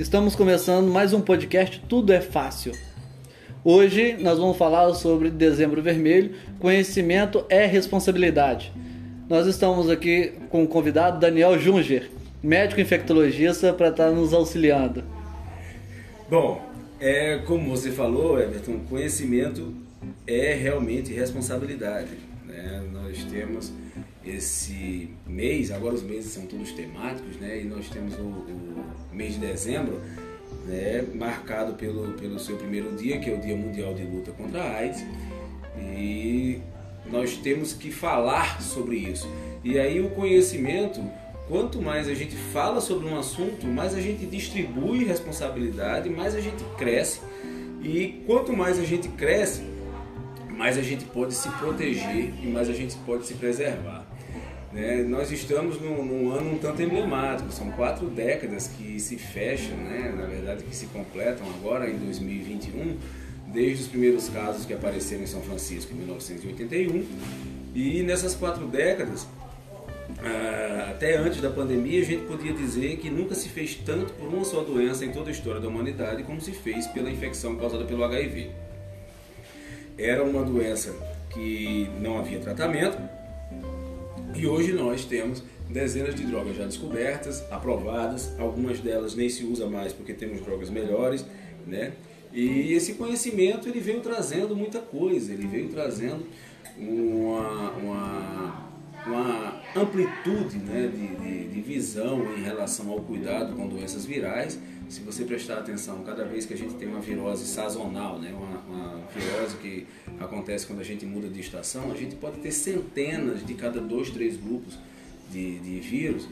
Estamos começando mais um podcast Tudo é Fácil. Hoje nós vamos falar sobre Dezembro Vermelho. Conhecimento é responsabilidade. Nós estamos aqui com o convidado Daniel Junger, médico infectologista, para estar nos auxiliando. Bom, é, como você falou, Everton, conhecimento é realmente responsabilidade. Né? Nós temos esse mês, agora os meses são todos temáticos, né? E nós temos o, o mês de dezembro, né? Marcado pelo, pelo seu primeiro dia, que é o Dia Mundial de Luta contra a AIDS. E nós temos que falar sobre isso. E aí o conhecimento, quanto mais a gente fala sobre um assunto, mais a gente distribui responsabilidade, mais a gente cresce. E quanto mais a gente cresce, mais a gente pode se proteger e mais a gente pode se preservar. Né? Nós estamos num, num, ano um tanto emblemático, são quatro décadas que se fecham, né? na verdade que se completam agora em 2021, desde os primeiros casos que apareceram em São Francisco em 1981. E nessas quatro décadas, ah, até antes da pandemia, a gente podia dizer que nunca se fez tanto por uma só doença em toda a história da humanidade como se fez pela infecção causada pelo HIV. Era uma doença que não havia tratamento, e hoje nós temos dezenas de drogas já descobertas, aprovadas, algumas delas nem se usa mais porque temos drogas melhores, né? E esse conhecimento ele veio trazendo muita coisa, ele veio trazendo uma, uma, uma amplitude né, de, de, de visão em relação ao cuidado com doenças virais. Se você prestar atenção, cada vez que a gente tem uma virose sazonal, né, uma, uma virose que acontece quando a gente muda de estação, a gente pode ter centenas de cada dois, três grupos de, de vírus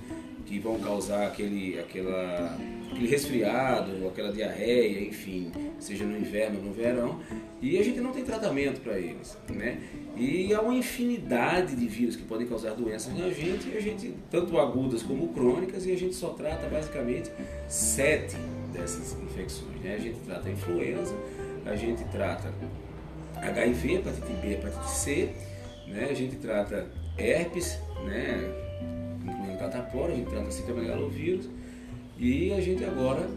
que vão causar aquele, aquela, aquele resfriado, aquela diarreia, enfim, seja no inverno ou no verão, e a gente não tem tratamento para eles, né? E há uma infinidade de vírus que podem causar doenças na gente, e a gente, tanto agudas como crônicas, e a gente só trata basicamente sete dessas infecções, né? A gente trata a influenza, a gente trata HIV, hepatite B, hepatite C, né? A gente trata herpes, né? Incluindo catapora, a gente trata citomegalovírus e a gente agora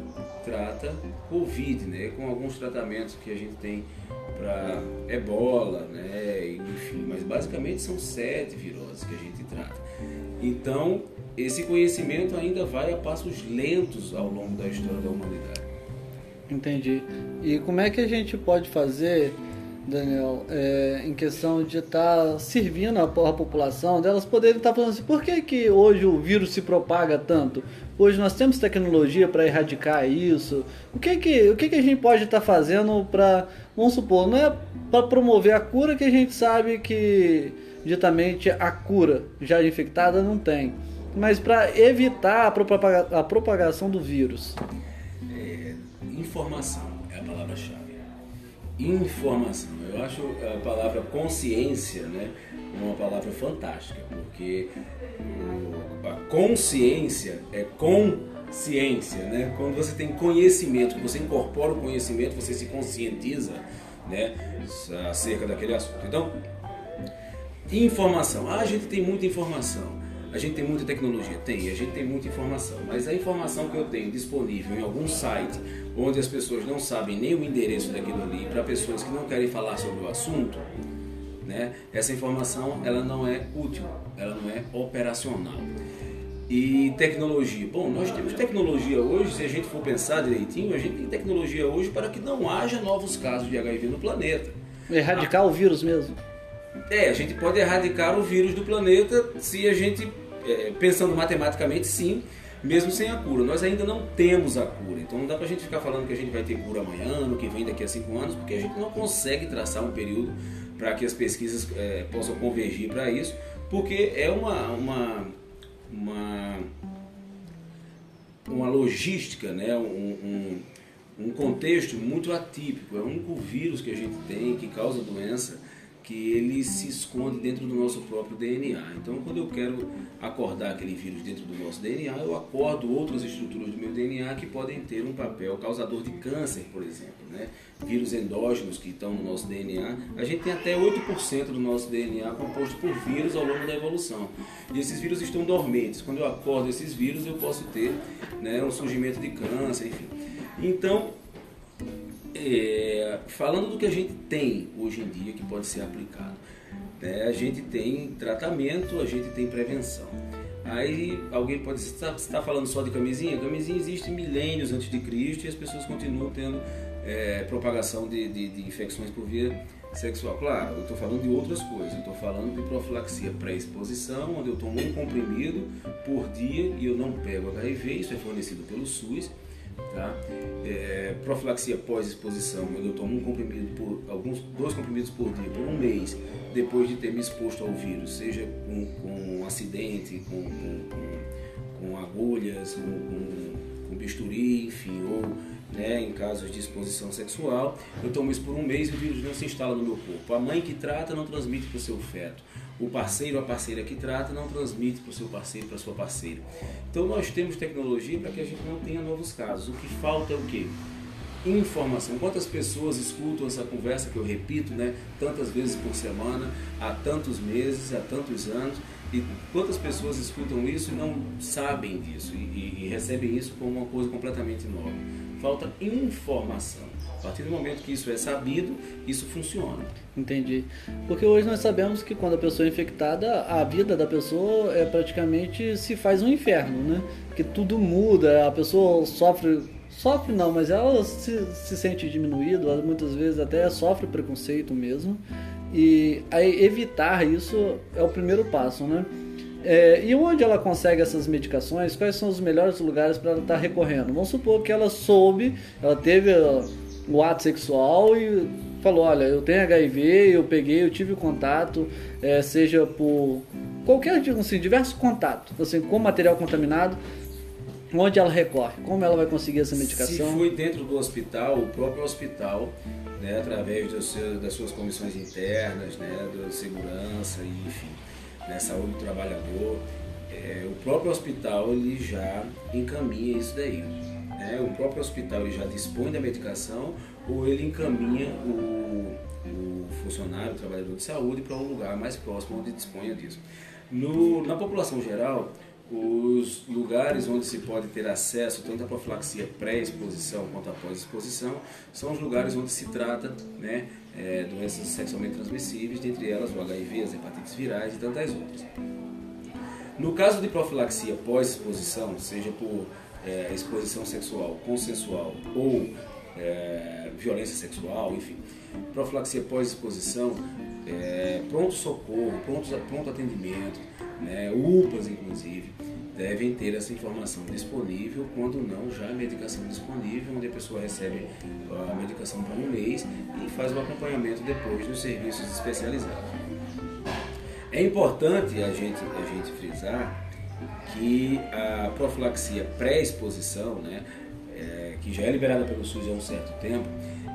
trata Covid, né? Com alguns tratamentos que a gente tem para ebola, né? Enfim, mas basicamente são sete viroses que a gente trata. Então, esse conhecimento ainda vai a passos lentos ao longo da história da humanidade. Entendi. E como é que a gente pode fazer Daniel, é, em questão de estar tá servindo a, a, população, delas poderem estar tá falando assim, por que, que hoje o vírus se propaga tanto? Hoje nós temos tecnologia para erradicar isso. O que que, o que, que a gente pode estar tá fazendo para, vamos supor, não é para promover a cura que a gente sabe que ditamente a cura já infectada não tem, mas para evitar a, propaga, a propagação do vírus. É, informação informação. Eu acho a palavra consciência né, uma palavra fantástica, porque a consciência é consciência. Né? Quando você tem conhecimento, você incorpora o conhecimento, você se conscientiza né, acerca daquele assunto. Então, informação. Ah, a gente tem muita informação. A gente tem muita tecnologia? Tem, a gente tem muita informação. Mas a informação que eu tenho disponível em algum site, onde as pessoas não sabem nem o endereço daquilo ali, para pessoas que não querem falar sobre o assunto, né, essa informação ela não é útil, ela não é operacional. E tecnologia. Bom, nós temos tecnologia hoje, se a gente for pensar direitinho, a gente tem tecnologia hoje para que não haja novos casos de HIV no planeta. Erradicar o vírus mesmo. É, a gente pode erradicar o vírus do planeta se a gente é, pensando matematicamente, sim, mesmo sem a cura. Nós ainda não temos a cura, então não dá pra gente ficar falando que a gente vai ter cura amanhã, ano que vem, daqui a cinco anos, porque a gente não consegue traçar um período para que as pesquisas é, possam convergir para isso, porque é uma, uma, uma, uma logística, né? um, um, um contexto muito atípico. É o único vírus que a gente tem que causa doença que ele se esconde dentro do nosso próprio DNA. Então, quando eu quero acordar aquele vírus dentro do nosso DNA, eu acordo outras estruturas do meu DNA que podem ter um papel causador de câncer, por exemplo. Né? Vírus endógenos que estão no nosso DNA. A gente tem até 8% do nosso DNA composto por vírus ao longo da evolução. E esses vírus estão dormentes. Quando eu acordo esses vírus, eu posso ter né, um surgimento de câncer, enfim. Então, é, falando do que a gente tem hoje em dia que pode ser aplicado, né? a gente tem tratamento, a gente tem prevenção. Aí alguém pode você está tá falando só de camisinha? Camisinha existe milênios antes de Cristo e as pessoas continuam tendo é, propagação de, de, de, infecções por via sexual. Claro, eu estou falando de outras coisas. Eu estou falando de profilaxia pré-exposição, onde eu tomo um comprimido por dia e eu não pego HIV. Isso é fornecido pelo SUS. Tá? É, profilaxia pós-exposição, eu tomo um comprimido por alguns dois comprimidos por dia por um mês depois de ter me exposto ao vírus, seja com, com um acidente, com, com, com agulhas, com, bisturi, enfim, ou né, em casos de exposição sexual, eu tomo isso por um mês e o vírus não se instala no meu corpo. A mãe que trata não transmite para o seu feto o parceiro ou a parceira que trata não transmite para o seu parceiro, para a sua parceira. Então nós temos tecnologia para que a gente não tenha novos casos. O que falta é o quê? Informação. Quantas pessoas escutam essa conversa que eu repito, né, tantas vezes por semana, há tantos meses, há tantos anos, e quantas pessoas escutam isso e não sabem disso e, e, e recebem isso como uma coisa completamente nova? Falta informação. A partir do momento que isso é sabido, isso funciona. Entendi. Porque hoje nós sabemos que quando a pessoa é infectada, a vida da pessoa é praticamente se faz um inferno, né? Que tudo muda, a pessoa sofre sofre não, mas ela se, se sente diminuída, muitas vezes até sofre preconceito mesmo. E aí evitar isso é o primeiro passo, né? É, e onde ela consegue essas medicações? Quais são os melhores lugares para ela estar tá recorrendo? Vamos supor que ela soube, ela teve o ato sexual e falou, olha, eu tenho HIV, eu peguei, eu tive contato, é, seja por qualquer assim, diversos contatos, assim, com material contaminado, onde ela recorre, como ela vai conseguir essa medicação? Se foi dentro do hospital, o próprio hospital, né, através seu, das suas comissões internas, né, da segurança, enfim, né, saúde do trabalhador, é, o próprio hospital ele já encaminha isso daí né, o próprio hospital ele já dispõe da medicação ou ele encaminha o, o funcionário, o trabalhador de saúde para um lugar mais próximo onde disponha disso. No, na população geral, os lugares onde se pode ter acesso tanto à profilaxia pré-exposição quanto à pós-exposição são os lugares onde se trata né, é, doenças sexualmente transmissíveis, dentre elas o HIV, as hepatites virais e tantas outras. No caso de profilaxia pós-exposição, seja por é, exposição sexual consensual ou é, violência sexual, enfim, profilaxia pós-exposição, é, pronto-socorro, pronto, pronto atendimento, né, UPAs inclusive, devem ter essa informação disponível, quando não, já a medicação disponível, onde a pessoa recebe a medicação por um mês e faz o acompanhamento depois nos serviços especializados. É importante a gente, a gente frisar que a profilaxia pré-exposição, né, é, que já é liberada pelo SUS há um certo tempo,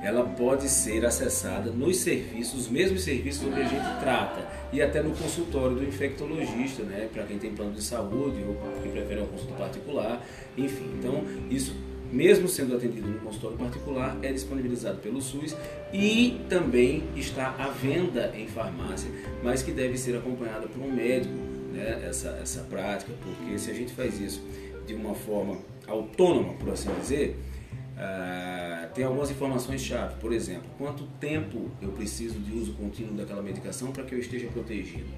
ela pode ser acessada nos serviços, os mesmos serviços onde a gente trata, e até no consultório do infectologista, né, para quem tem plano de saúde ou que prefere uma consulta particular, enfim. Então, isso mesmo sendo atendido no consultório particular, é disponibilizado pelo SUS e também está à venda em farmácia, mas que deve ser acompanhada por um médico né, essa, essa prática, porque se a gente faz isso de uma forma autônoma, por assim dizer, uh, tem algumas informações-chave. Por exemplo, quanto tempo eu preciso de uso contínuo daquela medicação para que eu esteja protegido?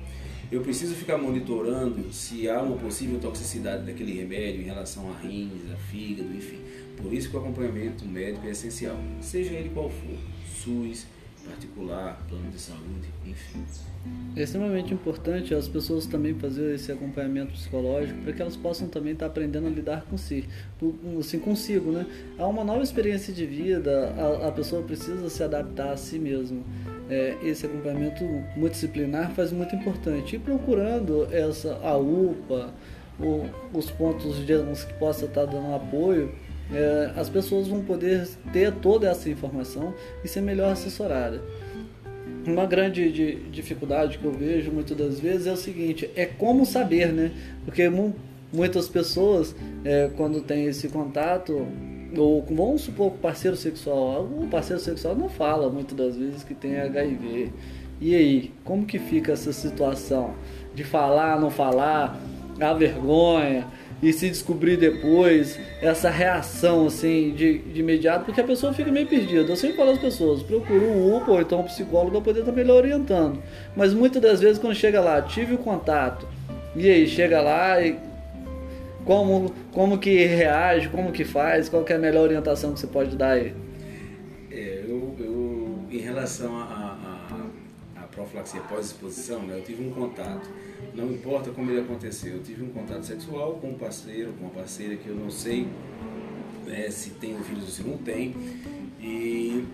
Eu preciso ficar monitorando se há uma possível toxicidade daquele remédio em relação a rins, a fígado, enfim. Por isso que o acompanhamento médico é essencial, seja ele qual for, SUS, particular, plano de saúde, enfim. É extremamente importante as pessoas também fazer esse acompanhamento psicológico para que elas possam também estar aprendendo a lidar com si, assim consigo, né? Há uma nova experiência de vida, a, a pessoa precisa se adaptar a si mesmo. É, esse acompanhamento multidisciplinar faz muito importante e procurando essa a UPA, o, os pontos de que possa estar dando apoio é, as pessoas vão poder ter toda essa informação e ser melhor assessorada. uma grande de, dificuldade que eu vejo muitas das vezes é o seguinte, é como saber, né? Porque muitas pessoas, é, quando tem esse contato, ou vamos supor que parceiro sexual, o parceiro sexual não fala muitas das vezes que tem HIV. E aí, como que fica essa situação de falar, não falar, a vergonha e se descobrir depois essa reação assim de, de imediato, porque a pessoa fica meio perdida. Eu sempre falo às pessoas, procura um UPA ou então um psicólogo para poder estar melhor orientando. Mas muitas das vezes quando chega lá, tive o contato, e aí chega lá e como, como que reage, como que faz, qual que é a melhor orientação que você pode dar aí? É, eu, eu, em relação a profilaxia pós-exposição, né, eu tive um contato, não importa como ele aconteceu, eu tive um contato sexual com um parceiro, com uma parceira que eu não sei né, se tem filhos ou se não tem, e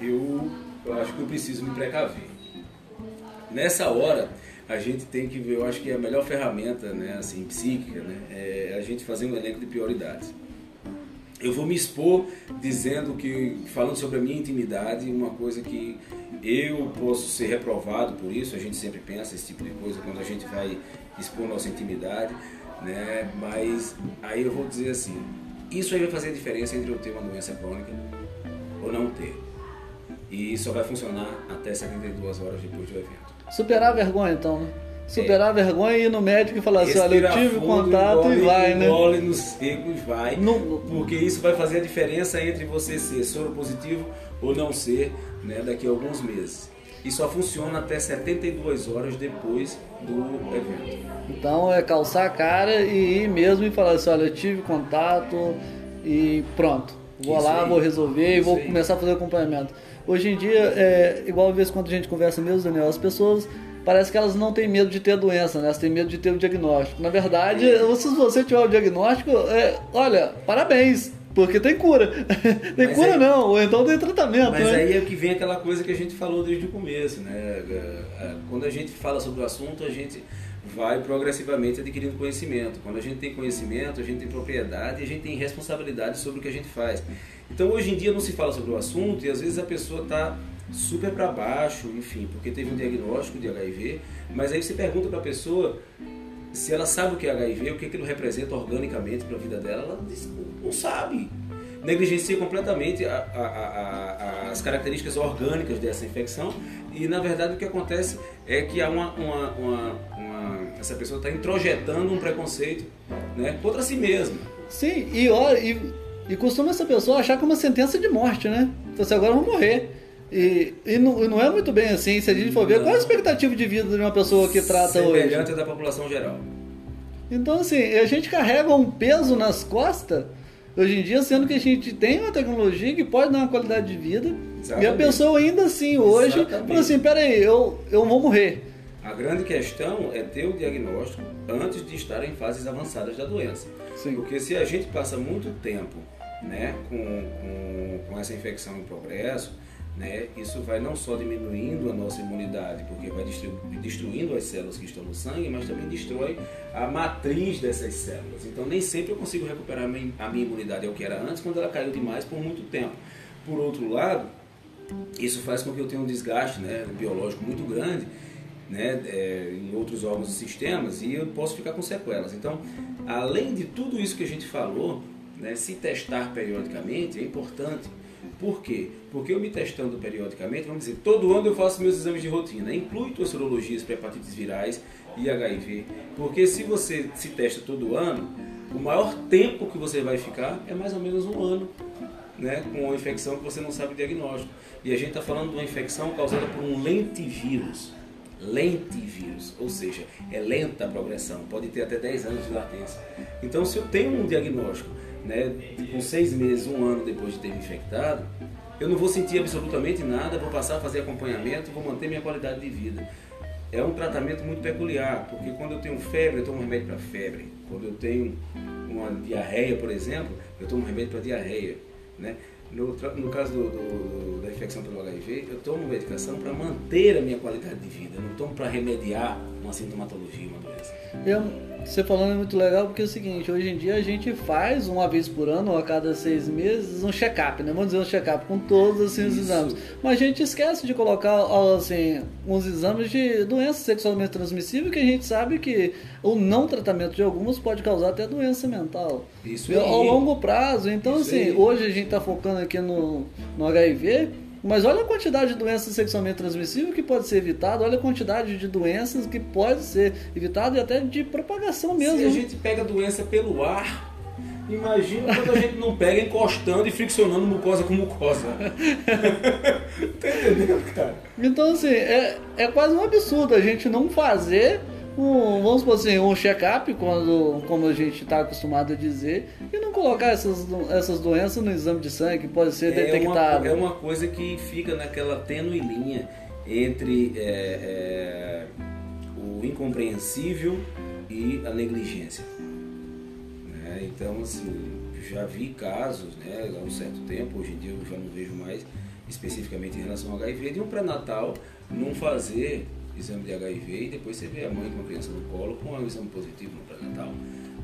eu, eu acho que eu preciso me precaver. Nessa hora, a gente tem que ver, eu acho que a melhor ferramenta, né, assim, psíquica, né, é a gente fazer um elenco de prioridades. Eu vou me expor dizendo que, falando sobre a minha intimidade, uma coisa que eu posso ser reprovado por isso, a gente sempre pensa esse tipo de coisa quando a gente vai expor nossa intimidade, né, mas aí eu vou dizer assim, isso aí vai fazer a diferença entre eu ter uma doença crônica ou não ter. E só vai funcionar até 72 horas depois do evento. Superar a vergonha, então, né? Superar a vergonha e ir no médico e falar assim, olha, eu tive fundo, contato engole, e vai, né? Engole no seco e vai. No... Porque isso vai fazer a diferença entre você ser soro positivo ou não ser, né, daqui a alguns meses. E só funciona até 72 horas depois do evento. Então é calçar a cara e ir mesmo e falar assim, olha, eu tive contato e pronto. Vou isso lá, aí. vou resolver e vou aí. começar a fazer acompanhamento. Hoje em dia, é, igual a vez quando a gente conversa mesmo, Daniel, as pessoas parece que elas não têm medo de ter a doença, né? Elas têm medo de ter o diagnóstico. Na verdade, se você tiver o diagnóstico, é, olha, parabéns, porque tem cura. tem mas cura aí, não, ou então tem tratamento. Mas né? aí é que vem aquela coisa que a gente falou desde o começo, né? É, é, quando a gente fala sobre o assunto, a gente vai progressivamente adquirindo conhecimento. Quando a gente tem conhecimento, a gente tem propriedade e a gente tem responsabilidade sobre o que a gente faz. Então hoje em dia não se fala sobre o assunto e às vezes a pessoa está super para baixo, enfim, porque teve um diagnóstico de HIV, mas aí você pergunta para a pessoa se ela sabe o que é HIV, o que aquilo representa organicamente para a vida dela, ela diz, não sabe. Negligencia completamente a, a, a, as características orgânicas dessa infecção e na verdade o que acontece é que há uma, uma, uma, uma essa pessoa está introjetando um preconceito né, contra si mesma. Sim, e e e costuma essa pessoa achar que é uma sentença de morte, né? Então, assim, agora eu vou morrer. E, e, não, não é muito bem assim, se a gente for ver, qual é a expectativa de vida de uma pessoa que trata Semelhante hoje? da população geral. Então, assim, a gente carrega um peso nas costas, hoje em dia, sendo que a gente tem uma tecnologia que pode dar uma qualidade de vida, Exatamente. e a pessoa ainda assim, hoje, Exatamente. fala assim, peraí, eu, eu vou morrer. A grande questão é ter o diagnóstico antes de estar em fases avançadas da doença. Sim. Porque se a gente passa muito tempo né, com, com, com essa infecção em progresso, né, isso vai não só diminuindo a nossa imunidade, porque vai destruindo as células que estão no sangue, mas também destrói a matriz dessas células. Então, nem sempre eu consigo recuperar a minha, imunidade ao que era antes, quando ela caiu demais por muito tempo. Por outro lado, isso faz com que eu tenha um desgaste né, biológico muito grande né, é, em outros órgãos e sistemas e eu posso ficar com sequelas. Então, além de tudo isso que a gente falou, né, se testar periodicamente é importante. Por quê? Porque eu me testando periodicamente, vamos dizer, todo ano eu faço meus exames de rotina, inclui tuas sorologias para hepatites virais e HIV, porque se você se testa todo ano, o maior tempo que você vai ficar é mais ou menos um ano né, com uma infecção que você não sabe o diagnóstico. E a gente está falando de uma infecção causada por um lentivírus. Lentivírus, ou seja, é lenta a progressão, pode ter até 10 anos de latência. Então, se eu tenho um diagnóstico né, com seis meses, um ano depois de ter me infectado, eu não vou sentir absolutamente nada, vou passar a fazer acompanhamento, vou manter minha qualidade de vida. É um tratamento muito peculiar, porque quando eu tenho febre, eu tomo remédio para febre. Quando eu tenho uma diarreia, por exemplo, eu tomo remédio para diarreia. Né? No, no caso do, do, da infecção pelo HIV, eu tomo medicação para manter a minha qualidade de vida, eu não tomo para remediar uma sintomatologia, uma doença. Eu, você falando é muito legal porque é o seguinte, hoje em dia a gente faz uma vez por ano ou a cada seis meses um check-up, né? Vamos dizer um check-up com todos assim, os exames. Mas a gente esquece de colocar assim, uns exames de doenças sexualmente transmissíveis que a gente sabe que o não tratamento de algumas pode causar até doença mental. Isso aí. Ao longo prazo. Então, Isso assim, aí. hoje a gente está focando aqui no, no HIV mas olha a quantidade de doenças sexualmente transmissíveis que pode ser evitada, olha a quantidade de doenças que pode ser evitada e até de propagação mesmo. Se a gente pega doença pelo ar, imagina quando a gente não pega encostando e friccionando mucosa com mucosa. tá entendendo, cara? Então, assim, é, é quase um absurdo a gente não fazer um, vamos supor assim, um check-up, quando, como a gente está acostumado a dizer, e não colocar essas, essas doenças no exame de sangue, que pode ser é detectado. Uma, é uma coisa que fica naquela tênue linha entre é, é, o incompreensível e a negligência. Né? Então, assim, já vi casos né, há um certo tempo, hoje em dia eu já não vejo mais especificamente em relação ao HIV, de um pré-natal não fazer exame de HIV e depois você vê a mãe com a criança no colo com um exame positivo no pré-natal,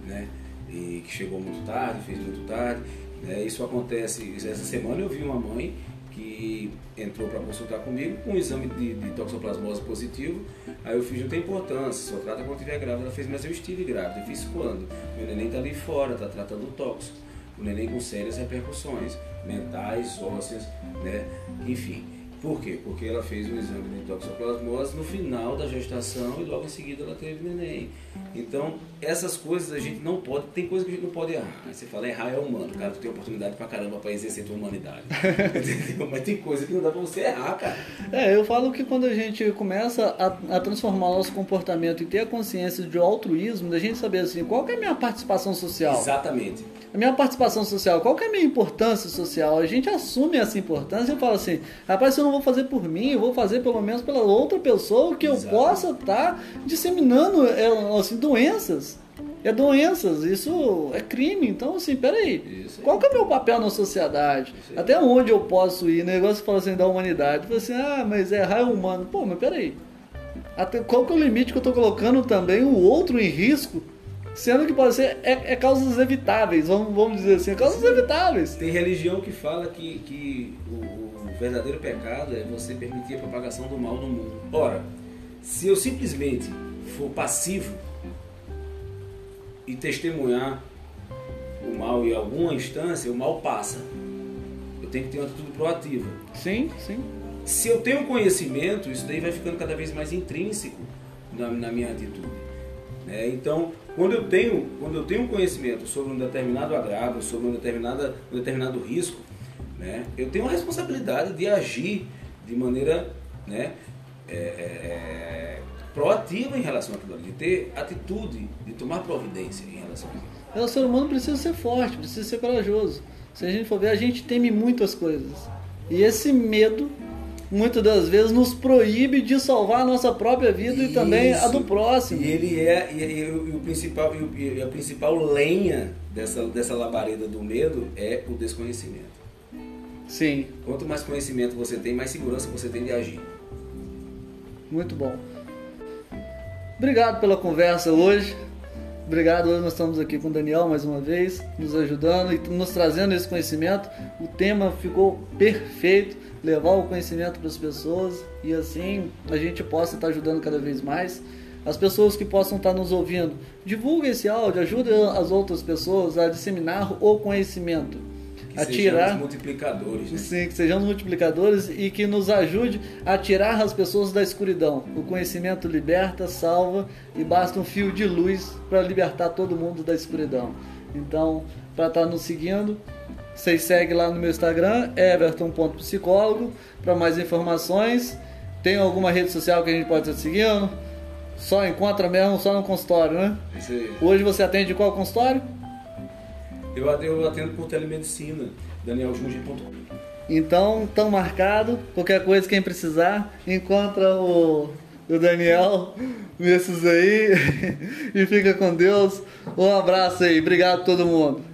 né? E que chegou muito tarde, fez muito tarde. Né? Isso acontece, essa semana eu vi uma mãe que entrou para consultar comigo com um exame de, de, toxoplasmose positivo. Aí eu fiz, não tem importância, só trata quando estiver grávida. Ela fez, mas eu estive grávida. Eu fiz quando? Meu neném está ali fora, está tratando o tóxico. O neném com sérias repercussões mentais, ósseas, né? Enfim. Por quê? Porque ela fez um exame de toxoplasmose no final da gestação e logo em seguida ela teve neném. Então, essas coisas a gente não pode, tem coisas que a gente não pode errar. Aí você fala, errar é humano, cara, tu tem oportunidade pra caramba pra exercer tua humanidade. Entendeu? Mas tem coisa que não dá pra você errar, cara. É, eu falo que quando a gente começa a, a transformar o nosso comportamento e ter a consciência de altruísmo, da gente saber assim, qual é a minha participação social? Exatamente a minha participação social, qual que é a minha importância social? A gente assume essa importância e fala assim, rapaz, eu não vou fazer por mim, eu vou fazer pelo menos pela outra pessoa que Exato. eu possa estar tá disseminando é, assim, doenças. É doenças, isso é crime. Então, assim, peraí, qual que é o meu papel na sociedade? Até onde eu posso ir? O negócio fala assim da humanidade. Fala assim, ah, mas é raio humano. Pô, mas peraí. Até qual que é o limite que eu estou colocando também o outro em risco Sendo que pode ser é, é causas evitáveis, vamos, vamos dizer assim, é causas evitáveis. Tem religião que fala que, que o, o verdadeiro pecado é você permitir a propagação do mal no mundo. Ora, se eu simplesmente for passivo e testemunhar o mal em alguma instância, o mal passa. Eu tenho que ter uma atitude proativa. Sim, sim. Se eu tenho conhecimento, isso daí vai ficando cada vez mais intrínseco na, na minha atitude. É, então, quando eu tenho, quando eu tenho conhecimento sobre um determinado agravo, sobre um, determinada, um determinado risco, né, eu tenho a responsabilidade de agir de maneira né, é, é, é proativa em relação àquilo ali, de ter atitude, de tomar providência em relação a. É, o ser humano precisa ser forte, precisa ser corajoso. Se a gente for ver, a gente teme muitas coisas. E esse medo muitas das vezes nos proíbe de salvar a nossa própria vida Isso. e também a do próximo. E ele é e, e, e o principal e a principal lenha dessa dessa labareda do medo é o desconhecimento. Sim. Quanto mais conhecimento você tem, mais segurança você tem de agir. Muito bom. Obrigado pela conversa hoje. Obrigado, hoje nós estamos aqui com o Daniel mais uma vez, nos ajudando e nos trazendo esse conhecimento. O tema ficou perfeito levar o conhecimento para as pessoas e assim a gente possa estar ajudando cada vez mais. As pessoas que possam estar nos ouvindo, divulgue esse áudio, ajude as outras pessoas a disseminar o conhecimento. Que a tirar multiplicadores, né? Sim, que sejamos multiplicadores e que nos ajude a tirar as pessoas da escuridão. O conhecimento liberta, salva e basta um fio de luz para libertar todo mundo da escuridão. Então, para estar nos seguindo, vocês seguem lá no meu Instagram, everton.psicólogo, para mais informações. Tem alguma rede social que a gente pode estar seguindo? Só encontra mesmo, só no consultório, né? Isso aí. Hoje você atende qual consultório? Eu, eu atendo por telemedicina, danieljunge.com. Então, tão marcado. Qualquer coisa, quem precisar, encontra o, o Daniel nesses aí. e fica com Deus. Um abraço aí. Obrigado a todo mundo.